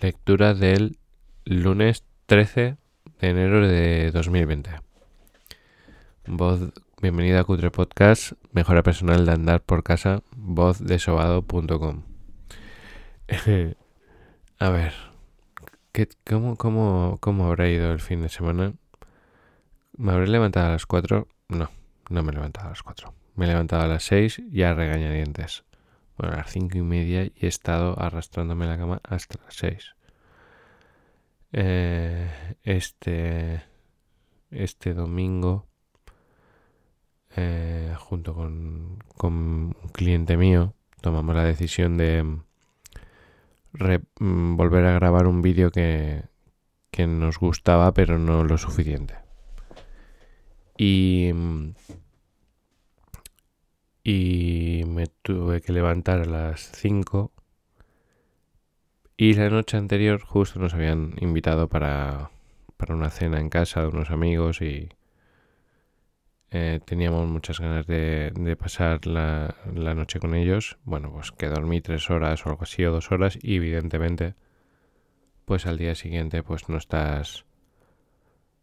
Lectura del lunes 13 de enero de 2020. Voz, bienvenida a Cutre Podcast, mejora personal de andar por casa, voz de sobado.com. a ver, ¿qué, cómo, cómo, ¿cómo habrá ido el fin de semana? ¿Me habré levantado a las 4? No, no me he levantado a las 4. Me he levantado a las 6 ya regañadientes bueno, a las cinco y media y he estado arrastrándome la cama hasta las seis. Eh, este, este domingo, eh, junto con, con, un cliente mío, tomamos la decisión de mm, volver a grabar un vídeo que, que nos gustaba, pero no lo suficiente. Y mm, y me tuve que levantar a las 5 y la noche anterior justo nos habían invitado para, para una cena en casa de unos amigos y eh, teníamos muchas ganas de, de pasar la, la, noche con ellos. Bueno, pues que dormí tres horas o algo así o dos horas y evidentemente pues al día siguiente pues no estás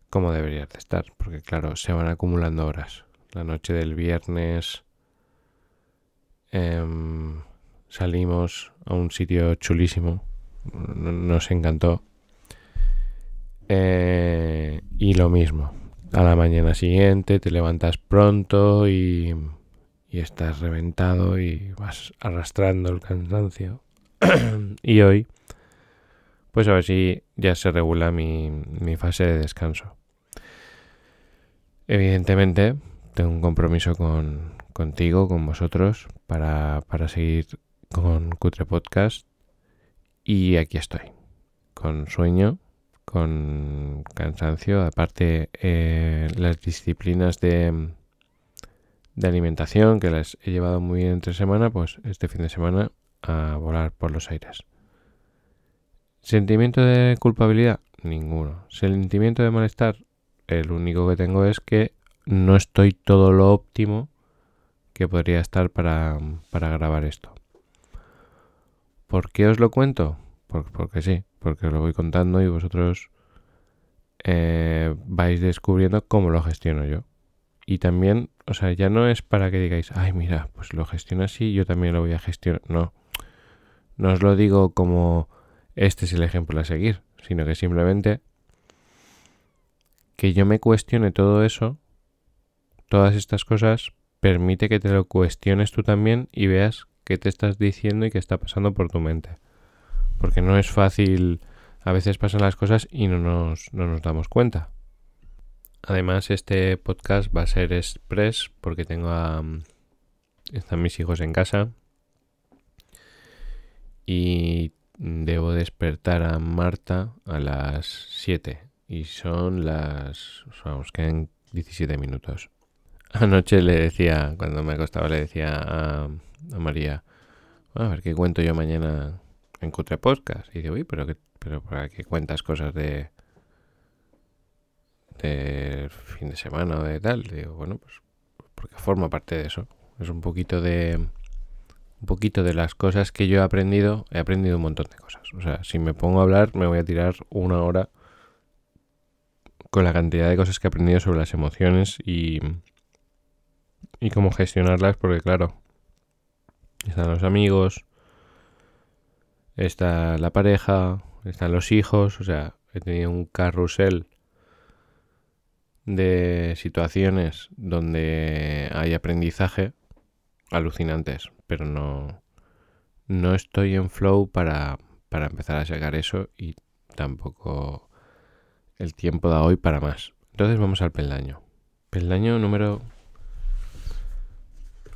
como deberías de estar porque claro se van acumulando horas. La noche del viernes Em, salimos a un sitio chulísimo. Nos encantó. Eh, y lo mismo. A la mañana siguiente te levantas pronto y, y estás reventado y vas arrastrando el cansancio. y hoy, pues a ver si ya se regula mi, mi fase de descanso. Evidentemente, tengo un compromiso con, contigo, con vosotros, para, para seguir con Cutre Podcast. Y aquí estoy, con sueño, con cansancio. Aparte, eh, las disciplinas de, de alimentación que las he llevado muy bien entre semana, pues este fin de semana a volar por los aires. ¿Sentimiento de culpabilidad? Ninguno. ¿Sentimiento de malestar? El único que tengo es que no estoy todo lo óptimo que podría estar para, para grabar esto. ¿Por qué os lo cuento? porque sí, porque os lo voy contando y vosotros eh, vais descubriendo cómo lo gestiono yo. Y también, o sea, ya no es para que digáis, ay, mira, pues lo gestiono así, yo también lo voy a gestionar. No, no os lo digo como este es el ejemplo a seguir, sino que simplemente que yo me cuestione todo eso, todas estas cosas, permite que te lo cuestiones tú también y veas qué te estás diciendo y qué está pasando por tu mente. Porque no es fácil, a veces pasan las cosas y no nos, no nos damos cuenta. Además, este podcast va a ser express porque tengo a... Están mis hijos en casa y debo despertar a Marta a las 7 y son las... Vamos, quedan 17 minutos. Anoche le decía, cuando me acostaba, le decía a, María, a ver qué cuento yo mañana en Cutre Podcast. Y digo, uy, pero, pero ¿para qué cuentas cosas de de fin de semana o de tal? digo, bueno, pues porque forma parte de eso. Es un poquito de un poquito de las cosas que yo he aprendido. He aprendido un montón de cosas. O sea, si me pongo a hablar, me voy a tirar una hora con la cantidad de cosas que he aprendido sobre las emociones y y cómo gestionarlas, porque claro, están los amigos, está la pareja, están los hijos, o sea, he tenido un carrusel de situaciones donde hay aprendizaje alucinantes, pero no, no estoy en flow para, para empezar a sacar eso y tampoco el tiempo da hoy para más. Entonces vamos al peldaño. Peldaño número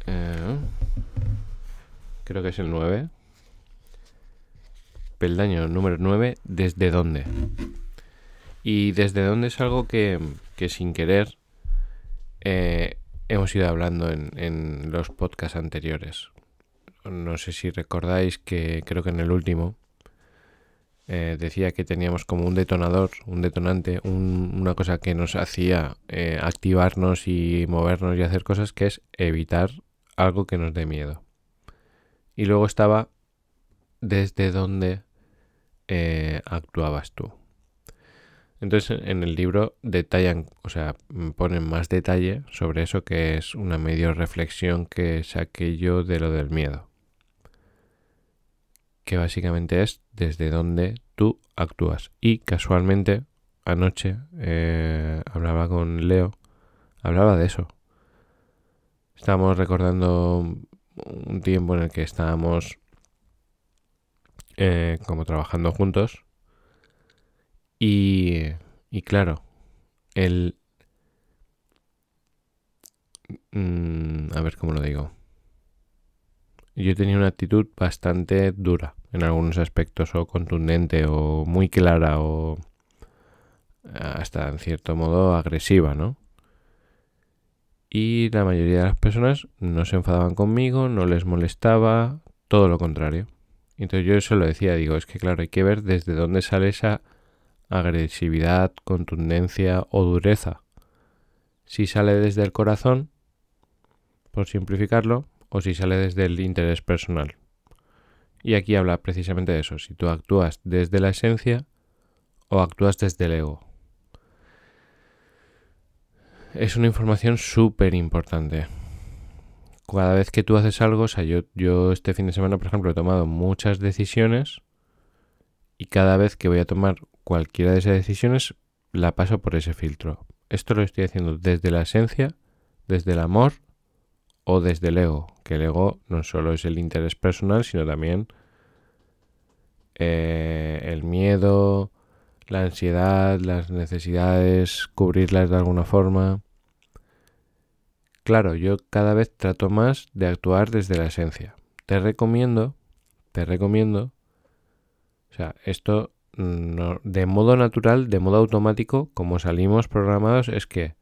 eh, creo que es el 9. Peldaño número 9. ¿Desde dónde? Y desde dónde es algo que, que sin querer eh, hemos ido hablando en, en los podcasts anteriores. No sé si recordáis que creo que en el último eh, decía que teníamos como un detonador, un detonante, una cosa que nos hacía activarnos y movernos y hacer cosas que es evitar algo que nos dé miedo. Y luego estaba desde dónde eh, actuabas tú. Entonces en el libro detallan, o sea, ponen más detalle sobre eso que es una medio reflexión que saqué yo de lo del miedo. Que básicamente es desde donde tú actúas. Y casualmente anoche eh, hablaba con Leo, hablaba de eso. Estábamos recordando un tiempo en el que estábamos eh, como trabajando juntos. Y, y claro, el... Mm, a ver cómo lo digo. Yo tenía una actitud bastante dura en algunos aspectos, o contundente, o muy clara, o hasta en cierto modo agresiva, ¿no? Y la mayoría de las personas no se enfadaban conmigo, no les molestaba, todo lo contrario. Entonces yo eso lo decía, digo, es que claro, hay que ver desde dónde sale esa agresividad, contundencia o dureza. Si sale desde el corazón, por simplificarlo, o si sale desde el interés personal. Y aquí habla precisamente de eso, si tú actúas desde la esencia o actúas desde el ego. Es una información súper importante cada vez que tú haces algo, o sea, yo, yo este fin de semana, por ejemplo, he tomado muchas decisiones y cada vez que voy a tomar cualquiera de esas decisiones, la paso por ese filtro. Esto lo estoy haciendo desde la esencia, desde el amor o desde el ego, que el ego no solo es el interés personal, sino también eh, el miedo, la ansiedad, las necesidades, cubrirlas de alguna forma. Claro, yo cada vez trato más de actuar desde la esencia. Te recomiendo, te recomiendo, o sea, esto de modo natural, de modo automático, como salimos programados, es que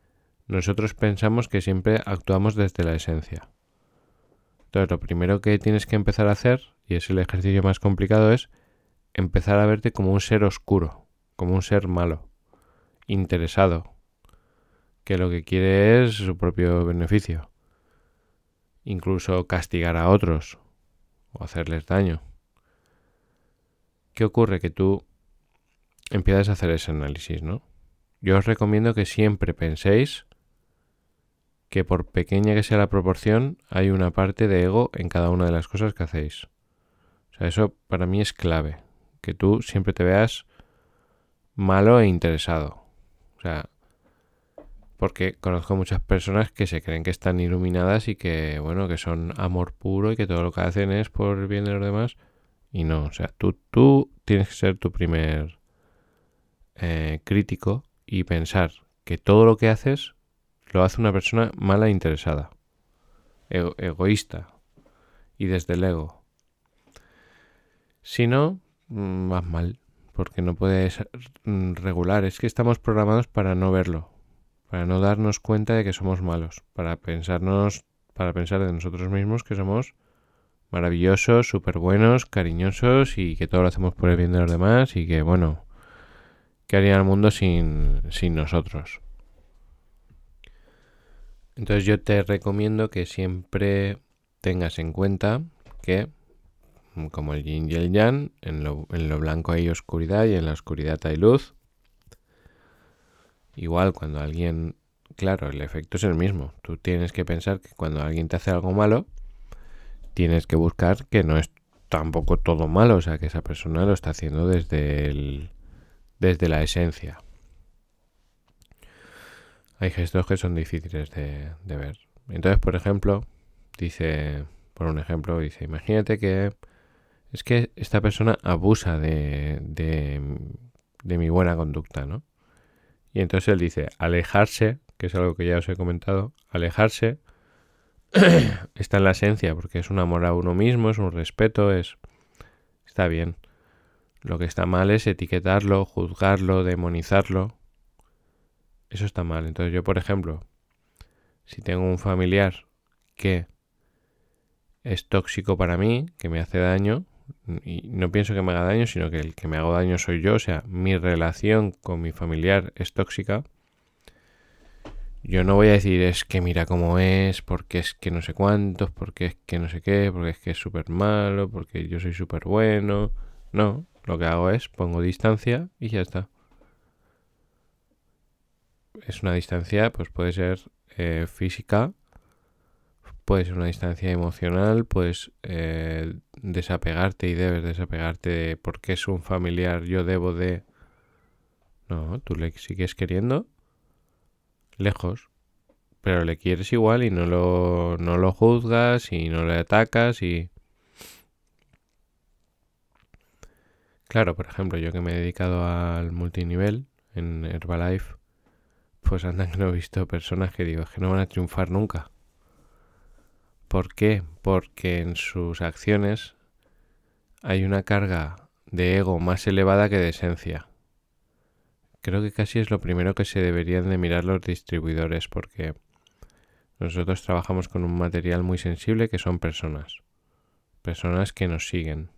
nosotros pensamos que siempre actuamos desde la esencia. Entonces, lo primero que tienes que empezar a hacer, y es el ejercicio más complicado, es empezar a verte como un ser oscuro, como un ser malo, interesado, que lo que quiere es su propio beneficio. Incluso castigar a otros o hacerles daño. ¿Qué ocurre? Que tú empiezas a hacer ese análisis, ¿no? Yo os recomiendo que siempre penséis que por pequeña que sea la proporción, hay una parte de ego en cada una de las cosas que hacéis. O sea, eso para mí es clave. Que tú siempre te veas malo e interesado. O sea, porque conozco muchas personas que se creen que están iluminadas y que, bueno, que son amor puro y que todo lo que hacen es por el bien de los demás. Y no, o sea, tú, tú tienes que ser tu primer eh, crítico y pensar que todo lo que haces lo hace una persona mala e interesada, egoísta y desde el ego. Si no, mm, vas mal, porque no puedes mm, regular. Es que estamos programados para no verlo para no darnos cuenta de que somos malos, para pensarnos, para pensar de nosotros mismos que somos maravillosos, súper buenos, cariñosos y que todo lo hacemos por el bien de los demás y que, bueno, ¿qué haría el mundo sin, sin nosotros? Entonces yo te recomiendo que siempre tengas en cuenta que, como el yin y el yang, en lo, en lo blanco hay oscuridad y en la oscuridad hay luz. Igual cuando alguien, claro, el efecto es el mismo. Tú tienes que pensar que cuando alguien te hace algo malo, tienes que buscar que no es tampoco todo malo, o sea, que esa persona lo está haciendo desde el, desde la esencia. Hay gestos que son difíciles de, de ver. Entonces, por ejemplo, dice, por un ejemplo, dice, imagínate que es que esta persona abusa de, de, mi buena conducta, ¿no? Y entonces él dice, alejarse, que es algo que ya os he comentado, alejarse está en la esencia, porque es un amor a uno mismo, es un respeto, es... Está bien. Lo que está mal es etiquetarlo, juzgarlo, demonizarlo. Eso está mal. Entonces yo, por ejemplo, si tengo un familiar que es tóxico para mí, que me hace daño, y no pienso que me haga daño, sino que el que me hago daño soy yo, o sea, mi relación con mi familiar es tóxica, yo no voy a decir es que mira cómo es, porque es que no sé cuántos, porque es que no sé qué, porque es que es súper malo, porque yo soy súper bueno. No, Lo que hago es pongo distancia y ya está. Es una distancia, pues puede ser eh, física, puede ser una distancia emocional, pues eh, desapegarte y debes desapegarte de porque es un familiar, yo debo de... No, tú le sigues queriendo. Lejos, pero le quieres igual y no lo, no lo juzgas y no le atacas y... Claro, por ejemplo, yo que me he dedicado al multinivel en Herbalife, pues andan que no he visto personas que digo, que no van a triunfar nunca. ¿Por qué? Porque en sus acciones hay una carga de ego más elevada que de esencia. Creo que casi es lo primero que se deberían de mirar los distribuidores porque nosotros trabajamos con un material muy sensible que son personas. Personas que nos siguen,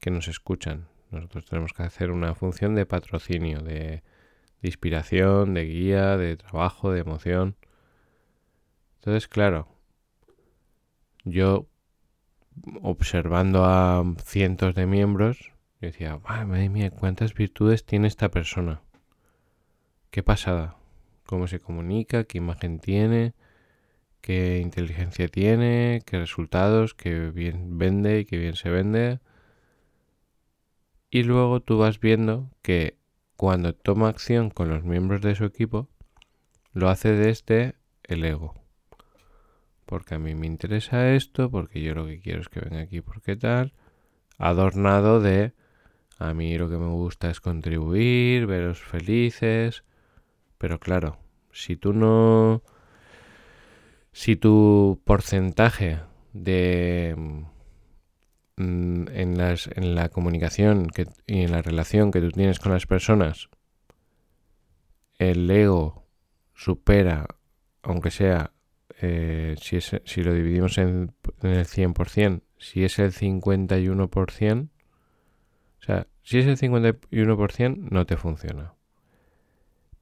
que nos escuchan, nosotros tenemos que hacer una función de patrocinio, de, inspiración, de guía, de trabajo, de emoción. Entonces, claro, yo observando a cientos de miembros, yo decía, madre mía, cuántas virtudes tiene esta persona. Qué pasada. Cómo se comunica, qué imagen tiene, qué inteligencia tiene, qué resultados, qué bien vende y qué bien se vende. Y luego tú vas viendo que cuando toma acción con los miembros de su equipo, lo hace desde el ego. Porque a mí me interesa esto, porque yo lo que quiero es que venga aquí, porque tal. Adornado de a mí lo que me gusta es contribuir, veros felices. Pero claro, si tú no... Si tu porcentaje de Mm, en, la comunicación y en la relación que tú tienes con las personas, el ego supera, aunque sea, eh, si, si lo dividimos en, en el 100%, si es el 51%, o sea, si es el 51% no te funciona.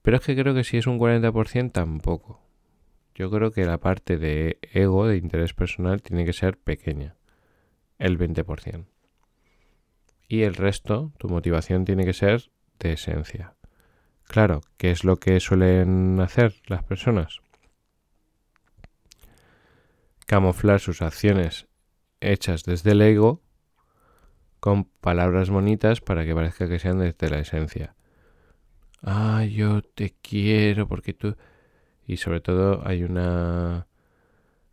Pero es que creo que si es un 40% tampoco. Yo creo que la parte de ego, de interés personal, tiene que ser pequeña el 20%. Y el resto, tu motivación tiene que ser de esencia. Claro, ¿qué es lo que suelen hacer las personas? Camuflar sus acciones hechas desde el ego con palabras bonitas para que parezca que sean desde la esencia. Ah, yo te quiero porque tú... Y sobre todo hay una...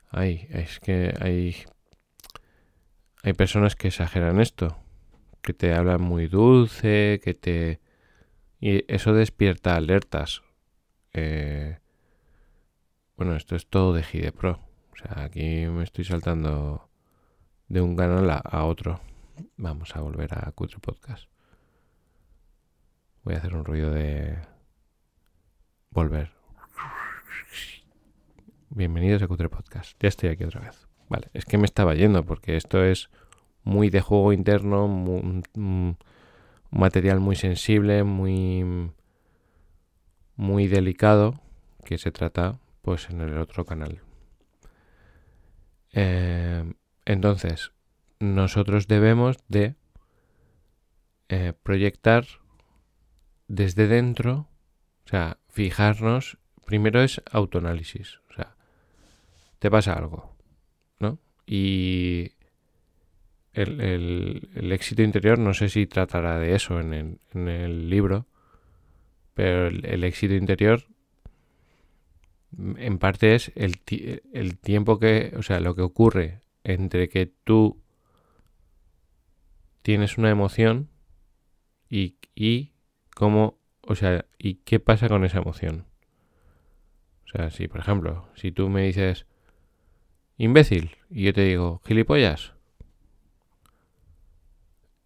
Ay, es que hay hay personas que exageran esto, que te hablan muy dulce, que te... Y eso despierta alertas. Eh, bueno, esto es todo de Gidepro. O sea, aquí me estoy saltando de un canal a, otro. Vamos a volver a Cutre Podcast. Voy a hacer un ruido de volver. Bienvenidos a Cutre Podcast. Ya estoy aquí otra vez. Vale, es que me estaba yendo porque esto es muy de juego interno, un material muy sensible, muy, muy delicado, que se trata pues en el otro canal. Eh, entonces, nosotros debemos de eh, proyectar desde dentro, o sea, fijarnos, primero es autoanálisis, o sea, te pasa algo, y el, éxito interior, no sé si tratará de eso en el, libro, pero el, éxito interior en parte es el, el tiempo que, o sea, lo que ocurre entre que tú tienes una emoción y, y cómo, o sea, y qué pasa con esa emoción. O sea, si por ejemplo, si tú me dices, imbécil. Y yo te digo, gilipollas.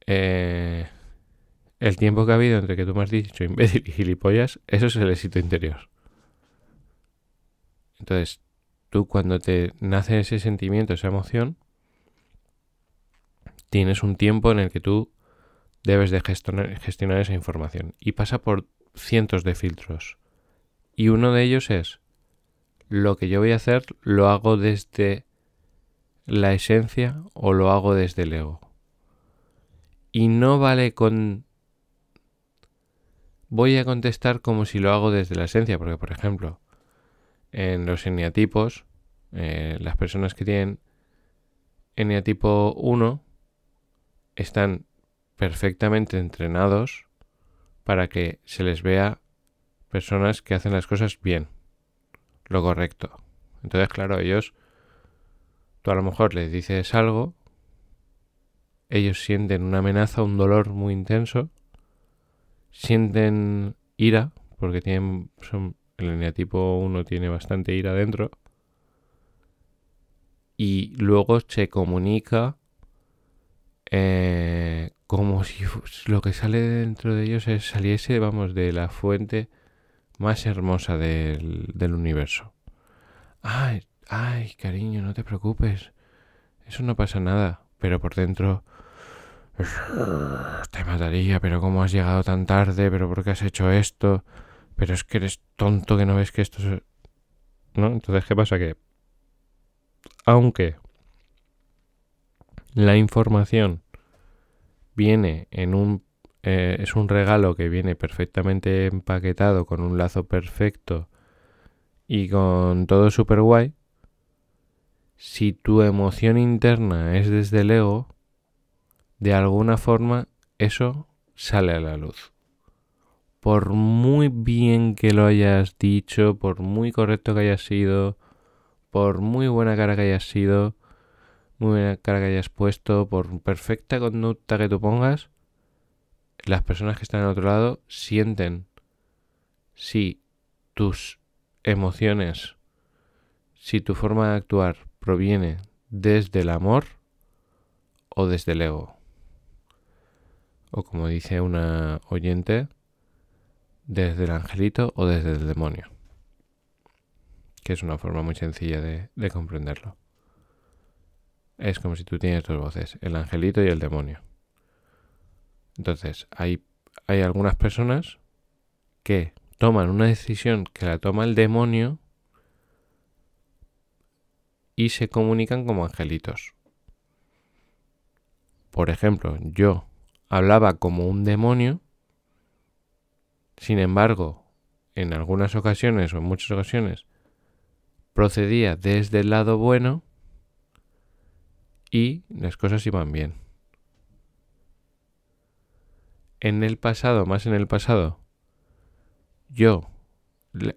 Eh, el tiempo que ha habido entre que tú me has dicho imbécil y gilipollas, eso es el éxito interior. Entonces, tú cuando te nace ese sentimiento, esa emoción, tienes un tiempo en el que tú debes de gestionar, gestionar esa información. Y pasa por cientos de filtros. Y uno de ellos es, lo que yo voy a hacer lo hago desde la esencia o lo hago desde el ego. Y no vale con... Voy a contestar como si lo hago desde la esencia, porque por ejemplo, en los eneatipos, eh, las personas que tienen eneatipo 1 están perfectamente entrenados para que se les vea personas que hacen las cosas bien, lo correcto. Entonces, claro, ellos, tú a lo mejor les dices algo, ellos sienten una amenaza, un dolor muy intenso, sienten ira, porque tienen, son, el eneatipo 1 tiene bastante ira dentro, y luego se comunica eh, como si lo que sale dentro de ellos es, saliese, vamos, de la fuente más hermosa del, del universo. Ay, ay, cariño, no te preocupes. Eso no pasa nada. Pero por dentro... Te mataría, pero ¿cómo has llegado tan tarde? ¿Pero por qué has hecho esto? Pero es que eres tonto que no ves que esto es... ¿No? Entonces, ¿qué pasa? Que... Aunque la información viene en un eh, es un regalo que viene perfectamente empaquetado con un lazo perfecto y con todo super guay si tu emoción interna es desde el ego de alguna forma eso sale a la luz por muy bien que lo hayas dicho por muy correcto que hayas sido por muy buena cara que hayas sido muy buena cara que hayas puesto, por perfecta conducta que tú pongas, las personas que están al otro lado sienten si tus emociones, si tu forma de actuar proviene desde el amor o desde el ego. O como dice una oyente, desde el angelito o desde el demonio. Que es una forma muy sencilla de, de comprenderlo. Es como si tú tienes dos voces, el angelito y el demonio. Entonces, hay, hay algunas personas que toman una decisión que la toma el demonio y se comunican como angelitos. Por ejemplo, yo hablaba como un demonio, sin embargo, en algunas ocasiones o en muchas ocasiones procedía desde el lado bueno y las cosas iban bien. En el pasado, más en el pasado, yo,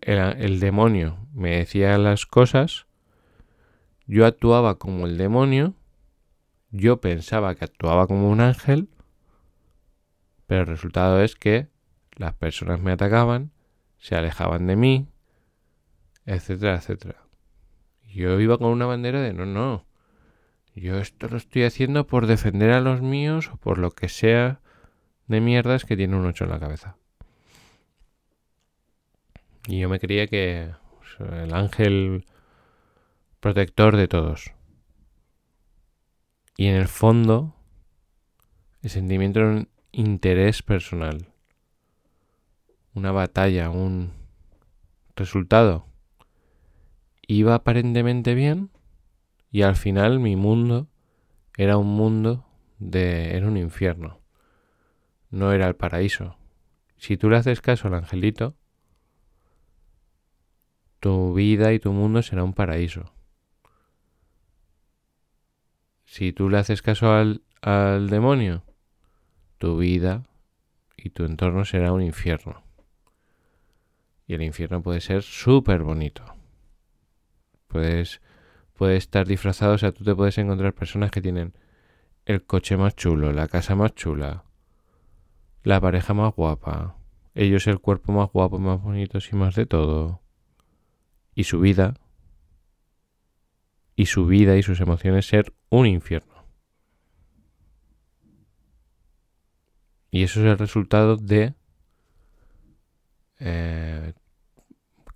el, demonio me decía las cosas, yo actuaba como el demonio, yo pensaba que actuaba como un ángel, pero el resultado es que las personas me atacaban, se alejaban de mí, etcétera, etcétera. Yo iba con una bandera de no, no, yo esto lo estoy haciendo por defender a los míos o por lo que sea de mierdas que tiene un 8 en la cabeza. Y yo me creía que el ángel protector de todos. Y en el fondo, el sentimiento era un interés personal. Una batalla, un resultado. Iba aparentemente bien y al final mi mundo era un mundo de... era un infierno. No era el paraíso. Si tú le haces caso al angelito, tu vida y tu mundo será un paraíso. Si tú le haces caso al, al demonio, tu vida y tu entorno será un infierno. Y el infierno puede ser súper bonito. Puedes puede estar disfrazado, o sea, tú te puedes encontrar personas que tienen el coche más chulo, la casa más chula, la pareja más guapa, ellos el cuerpo más guapo, más bonito y más de todo. Y su vida, y su vida y sus emociones ser un infierno. Y eso es el resultado de eh,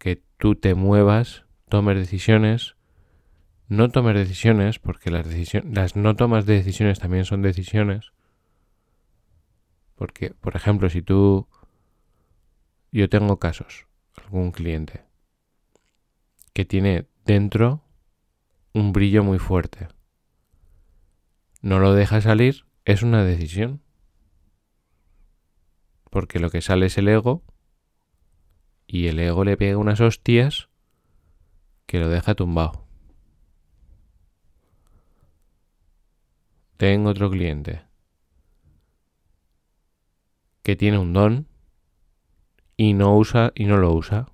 que tú te muevas, tomes decisiones, no tomar decisiones, porque las, decisiones, las no tomas de decisiones también son decisiones. Porque, por ejemplo, si tú... Yo tengo casos, algún cliente, que tiene dentro un brillo muy fuerte. No lo deja salir, es una decisión. Porque lo que sale es el ego y el ego le pega unas hostias que lo deja tumbado. Tengo otro cliente que tiene un don y no usa y no lo usa.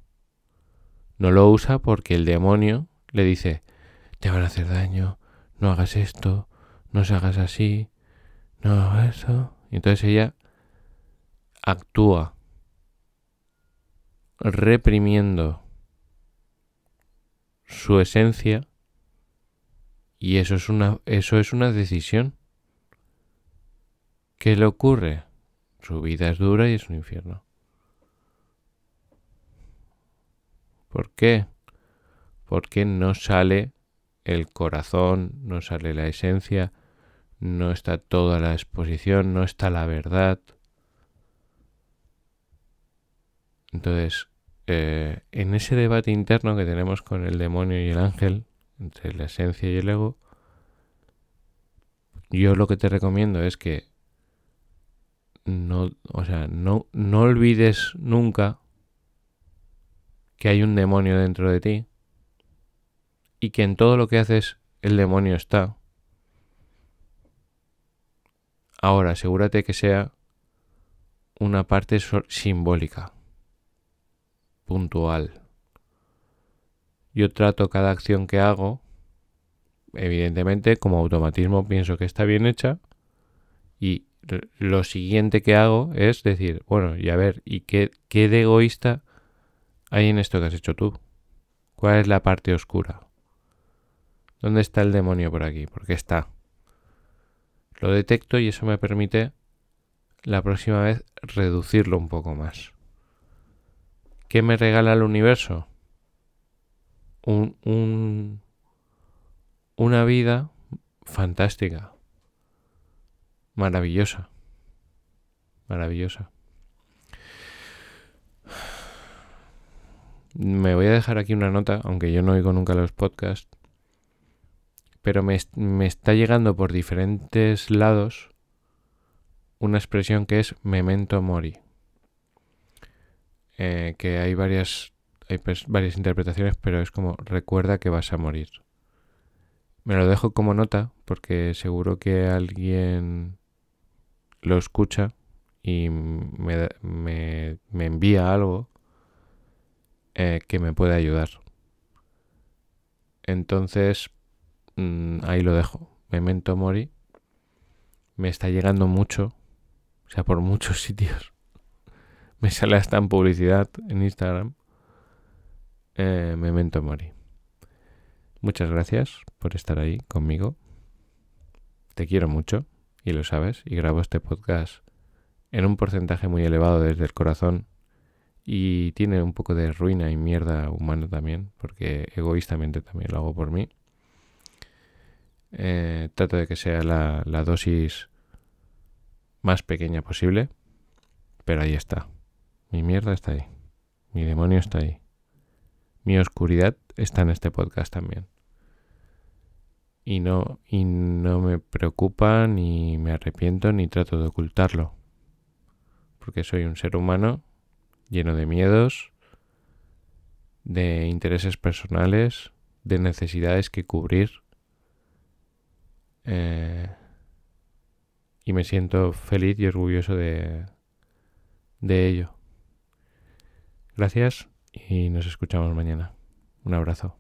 No lo usa porque el demonio le dice, te van a hacer daño, no hagas esto, no se hagas así, no hagas eso. Y entonces ella actúa reprimiendo su esencia y eso es una eso es una decisión. ¿Qué le ocurre? Su vida es dura y es un infierno. ¿Por qué? Porque no sale el corazón, no sale la esencia, no está toda la exposición, no está la verdad. Entonces, eh, en ese debate interno que tenemos con el demonio y el ángel, entre la esencia y el ego, yo lo que te recomiendo es que no, o sea, no, no olvides nunca que hay un demonio dentro de ti y que en todo lo que haces el demonio está. Ahora, asegúrate que sea una parte simbólica, puntual. Yo trato cada acción que hago, evidentemente como automatismo pienso que está bien hecha y lo siguiente que hago es decir, bueno, y a ver, ¿y qué, qué de egoísta hay en esto que has hecho tú? ¿Cuál es la parte oscura? ¿Dónde está el demonio por aquí? Porque está. Lo detecto y eso me permite la próxima vez reducirlo un poco más. ¿Qué me regala el universo? Un, un, una vida fantástica, maravillosa, maravillosa. Me voy a dejar aquí una nota, aunque yo no oigo nunca los podcasts, pero me, está llegando por diferentes lados una expresión que es memento mori. Eh, que hay varias, hay varias interpretaciones, pero es como recuerda que vas a morir. Me lo dejo como nota porque seguro que alguien lo escucha y me, me, me envía algo eh, que me puede ayudar. Entonces, mm, ahí lo dejo. Memento Mori. Me está llegando mucho. O sea, por muchos sitios. me sale hasta en publicidad en Instagram. Eh, Memento Mori. Muchas gracias por estar ahí conmigo. Te quiero mucho y lo sabes. Y grabo este podcast en un porcentaje muy elevado desde el corazón y tiene un poco de ruina y mierda humana también, porque egoístamente también lo hago por mí. Eh, trato de que sea la, la dosis más pequeña posible, pero ahí está. Mi mierda está ahí. Mi demonio está ahí. Mi oscuridad está en este podcast también. Y no, y no me preocupa, ni me arrepiento, ni trato de ocultarlo. Porque soy un ser humano lleno de miedos, de intereses personales, de necesidades que cubrir. Eh, y me siento feliz y orgulloso de, de ello. Gracias y nos escuchamos mañana. Un abrazo.